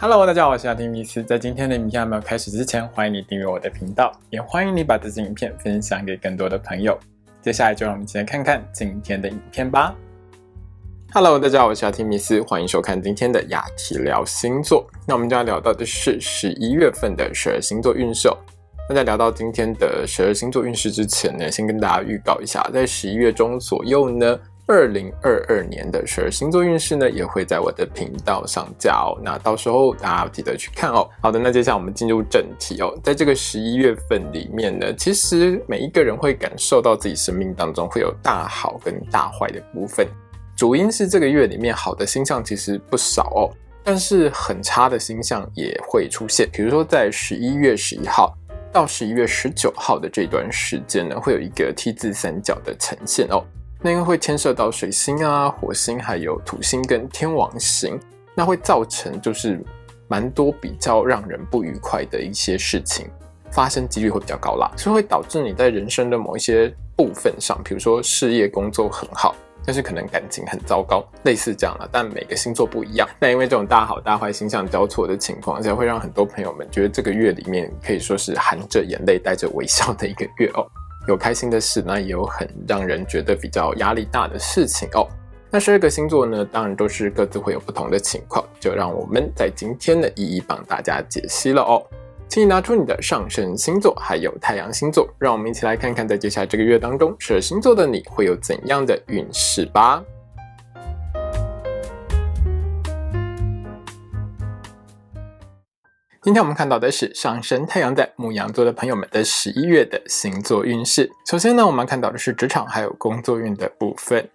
Hello，大家好，我是阿丁米斯。在今天的影片还没有开始之前，欢迎你订阅我的频道，也欢迎你把这支影片分享给更多的朋友。接下来就让我们一起来看看今天的影片吧。Hello，大家好，我是阿提米斯，欢迎收看今天的雅提聊星座。那我们就要聊到的是十一月份的十二星座运势。那在聊到今天的十二星座运势之前呢，先跟大家预告一下，在十一月中左右呢。二零二二年的十二星座运势呢，也会在我的频道上架哦。那到时候大家记得去看哦。好的，那接下来我们进入正题哦。在这个十一月份里面呢，其实每一个人会感受到自己生命当中会有大好跟大坏的部分。主因是这个月里面好的星象其实不少哦，但是很差的星象也会出现。比如说在十一月十一号到十一月十九号的这段时间呢，会有一个 T 字三角的呈现哦。那因为会牵涉到水星啊、火星，还有土星跟天王星，那会造成就是蛮多比较让人不愉快的一些事情发生几率会比较高啦，所以会导致你在人生的某一些部分上，比如说事业工作很好，但是可能感情很糟糕，类似这样了。但每个星座不一样，那因为这种大好大坏星象交错的情况下，会让很多朋友们觉得这个月里面可以说是含着眼泪带着微笑的一个月哦。有开心的事，那也有很让人觉得比较压力大的事情哦。那十二个星座呢，当然都是各自会有不同的情况，就让我们在今天的一一帮大家解析了哦。请你拿出你的上升星座，还有太阳星座，让我们一起来看看，在接下来这个月当中，十二星座的你会有怎样的运势吧。今天我们看到的是上升太阳在牧羊座的朋友们的十一月的星座运势。首先呢，我们看到的是职场还有工作运的部分。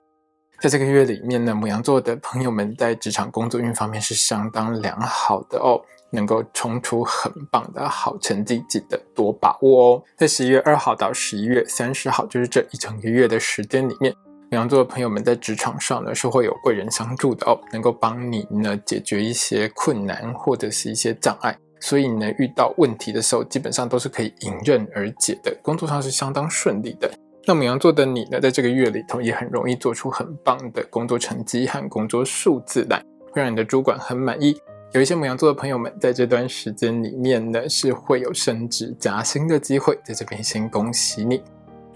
在这个月里面呢，牧羊座的朋友们在职场工作运方面是相当良好的哦，能够冲出很棒的好成绩，记得多把握哦。在十一月二号到十一月三十号，就是这一整个月的时间里面，牧羊座的朋友们在职场上呢是会有贵人相助的哦，能够帮你呢解决一些困难或者是一些障碍。所以呢，遇到问题的时候，基本上都是可以迎刃而解的，工作上是相当顺利的。那母羊座的你呢，在这个月里头也很容易做出很棒的工作成绩和工作数字来，会让你的主管很满意。有一些母羊座的朋友们，在这段时间里面呢，是会有升职加薪的机会，在这边先恭喜你。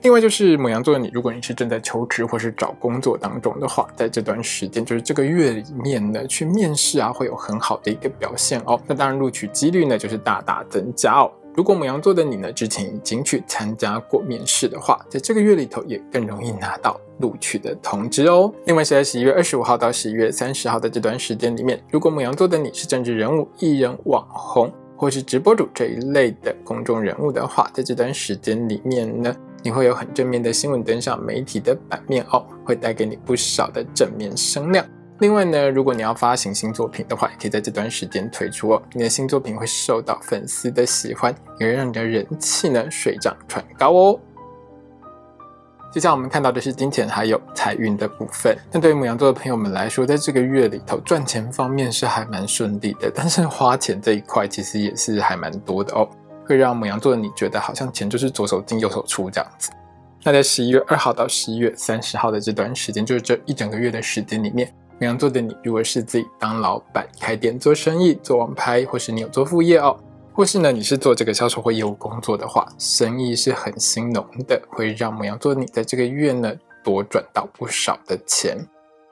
另外就是母羊座的你，如果你是正在求职或是找工作当中的话，在这段时间，就是这个月里面呢，去面试啊，会有很好的一个表现哦。那当然，录取几率呢，就是大大增加哦。如果母羊座的你呢，之前已经去参加过面试的话，在这个月里头也更容易拿到录取的通知哦。另外是在十一月二十五号到十一月三十号的这段时间里面，如果母羊座的你是政治人物、艺人、网红或是直播主这一类的公众人物的话，在这段时间里面呢。你会有很正面的新闻登上媒体的版面哦，会带给你不少的正面声量。另外呢，如果你要发行新作品的话，也可以在这段时间推出哦。你的新作品会受到粉丝的喜欢，也会让你的人气呢水涨船高哦。接下来我们看到的是金钱还有财运的部分。那对于母羊座的朋友们来说，在这个月里头赚钱方面是还蛮顺利的，但是花钱这一块其实也是还蛮多的哦。会让母羊座的你觉得好像钱就是左手进右手出这样子。那在十一月二号到十一月三十号的这段时间，就是这一整个月的时间里面，母羊座的你如果是自己当老板、开店做生意、做网拍，或是你有做副业哦，或是呢你是做这个销售或业务工作的话，生意是很兴隆的，会让母羊座的你在这个月呢多赚到不少的钱。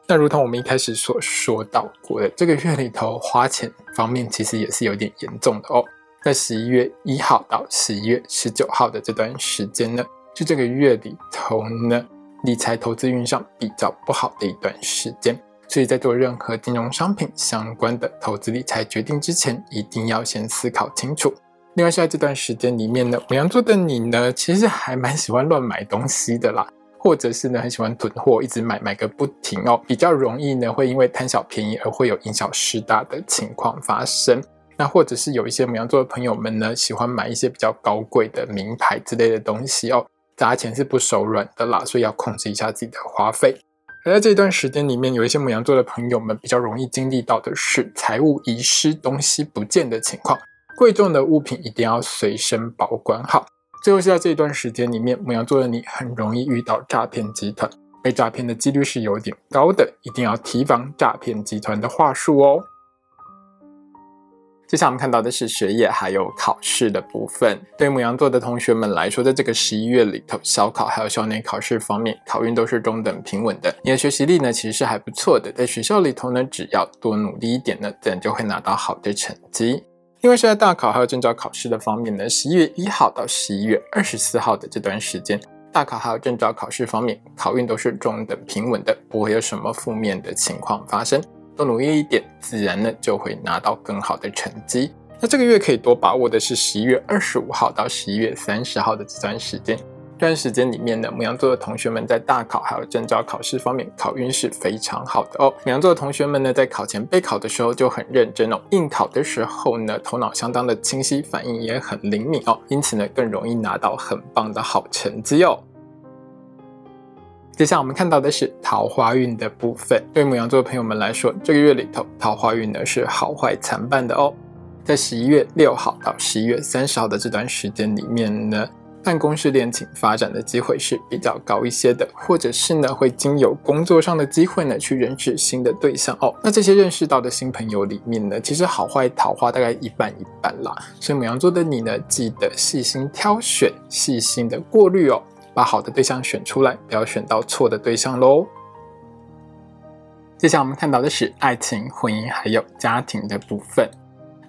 那如同我们一开始所说到过的，这个月里头花钱方面其实也是有点严重的哦。在十一月一号到十一月十九号的这段时间呢，是这个月里头呢理财投资运上比较不好的一段时间，所以在做任何金融商品相关的投资理财决定之前，一定要先思考清楚。另外，在这段时间里面呢，母羊座的你呢，其实还蛮喜欢乱买东西的啦，或者是呢很喜欢囤货，一直买买个不停哦，比较容易呢会因为贪小便宜而会有因小失大的情况发生。那或者是有一些母羊座的朋友们呢，喜欢买一些比较高贵的名牌之类的东西哦，砸钱是不手软的啦，所以要控制一下自己的花费。而在这段时间里面，有一些母羊座的朋友们比较容易经历到的是财务遗失、东西不见的情况，贵重的物品一定要随身保管好。最后是在这一段时间里面，母羊座的你很容易遇到诈骗集团，被诈骗的几率是有点高的，一定要提防诈骗集团的话术哦。接下来我们看到的是学业还有考试的部分。对母羊座的同学们来说，在这个十一月里头，小考还有校内考试方面，考运都是中等平稳的。你的学习力呢，其实是还不错的。在学校里头呢，只要多努力一点呢，自然就会拿到好的成绩。因为是在大考还有证照考试的方面呢，十一月一号到十一月二十四号的这段时间，大考还有证照考试方面，考运都是中等平稳的，不会有什么负面的情况发生。多努力一点，自然呢就会拿到更好的成绩。那这个月可以多把握的是十一月二十五号到十一月三十号的这段时间。这段时间里面呢，母羊座的同学们在大考还有证照考试方面，考运是非常好的哦。母羊座的同学们呢，在考前备考的时候就很认真哦，应考的时候呢，头脑相当的清晰，反应也很灵敏哦，因此呢，更容易拿到很棒的好成绩哦。接下来我们看到的是桃花运的部分。对母羊座的朋友们来说，这个月里头桃花运呢是好坏参半的哦。在十一月六号到十一月三十号的这段时间里面呢，办公室恋情发展的机会是比较高一些的，或者是呢会经由工作上的机会呢去认识新的对象哦。那这些认识到的新朋友里面呢，其实好坏桃花大概一半一半啦。所以母羊座的你呢，记得细心挑选，细心的过滤哦。把好的对象选出来，不要选到错的对象喽。接下来我们看到的是爱情、婚姻还有家庭的部分。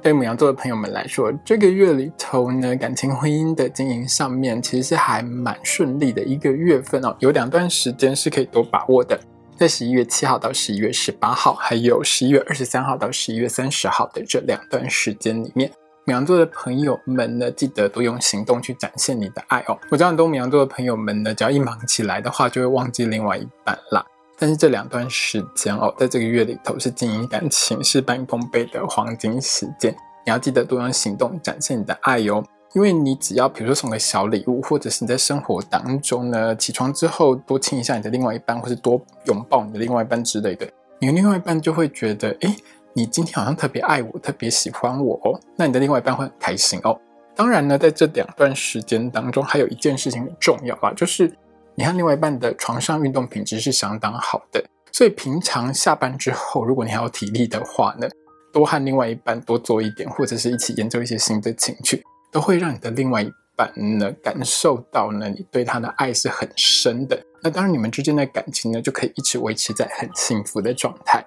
对母羊座的朋友们来说，这个月里头呢，感情、婚姻的经营上面其实是还蛮顺利的一个月份哦。有两段时间是可以多把握的，在十一月七号到十一月十八号，还有十一月二十三号到十一月三十号的这两段时间里面。母羊座的朋友们呢，记得多用行动去展现你的爱哦。我知道很多母羊座的朋友们呢，只要一忙起来的话，就会忘记另外一半啦。但是这两段时间哦，在这个月里头是经营感情事半功倍的黄金时间，你要记得多用行动展现你的爱哟。因为你只要比如说送个小礼物，或者是你在生活当中呢，起床之后多亲一下你的另外一半，或是多拥抱你的另外一半之类的，你的另外一半就会觉得，哎。你今天好像特别爱我，特别喜欢我哦，那你的另外一半会很开心哦。当然呢，在这两段时间当中，还有一件事情很重要啊，就是你和另外一半的床上运动品质是相当好的。所以平常下班之后，如果你还有体力的话呢，多和另外一半多做一点，或者是一起研究一些新的情趣，都会让你的另外一半呢感受到呢你对他的爱是很深的。那当然，你们之间的感情呢就可以一直维持在很幸福的状态。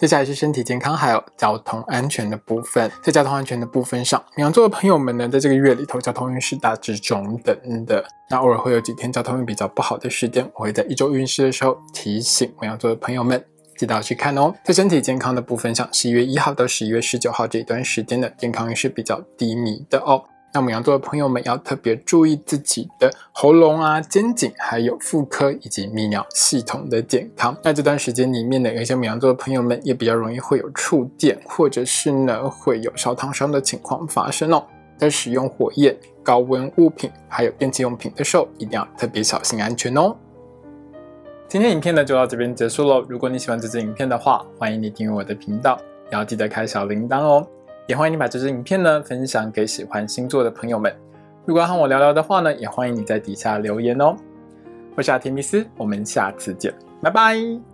接下来是身体健康还有交通安全的部分。在交通安全的部分上，羊座的朋友们呢，在这个月里头，交通运势大致中等的。那偶尔会有几天交通运比较不好的时间，我会在一周运势的时候提醒羊座的朋友们，记得要去看哦。在身体健康的部分上，十一月一号到十一月十九号这一段时间的健康运势比较低迷的哦。那母羊座的朋友们要特别注意自己的喉咙啊、肩颈，还有妇科以及泌尿系统的健康。那这段时间里面呢，有些母羊座的朋友们也比较容易会有触电，或者是呢会有烧烫伤的情况发生哦。在使用火焰、高温物品还有电器用品的时候，一定要特别小心安全哦。今天影片呢就到这边结束喽。如果你喜欢这支影片的话，欢迎你订阅我的频道，也要记得开小铃铛哦。也欢迎你把这支影片呢分享给喜欢星座的朋友们。如果要和我聊聊的话呢，也欢迎你在底下留言哦。我是阿提米斯，我们下次见，拜拜。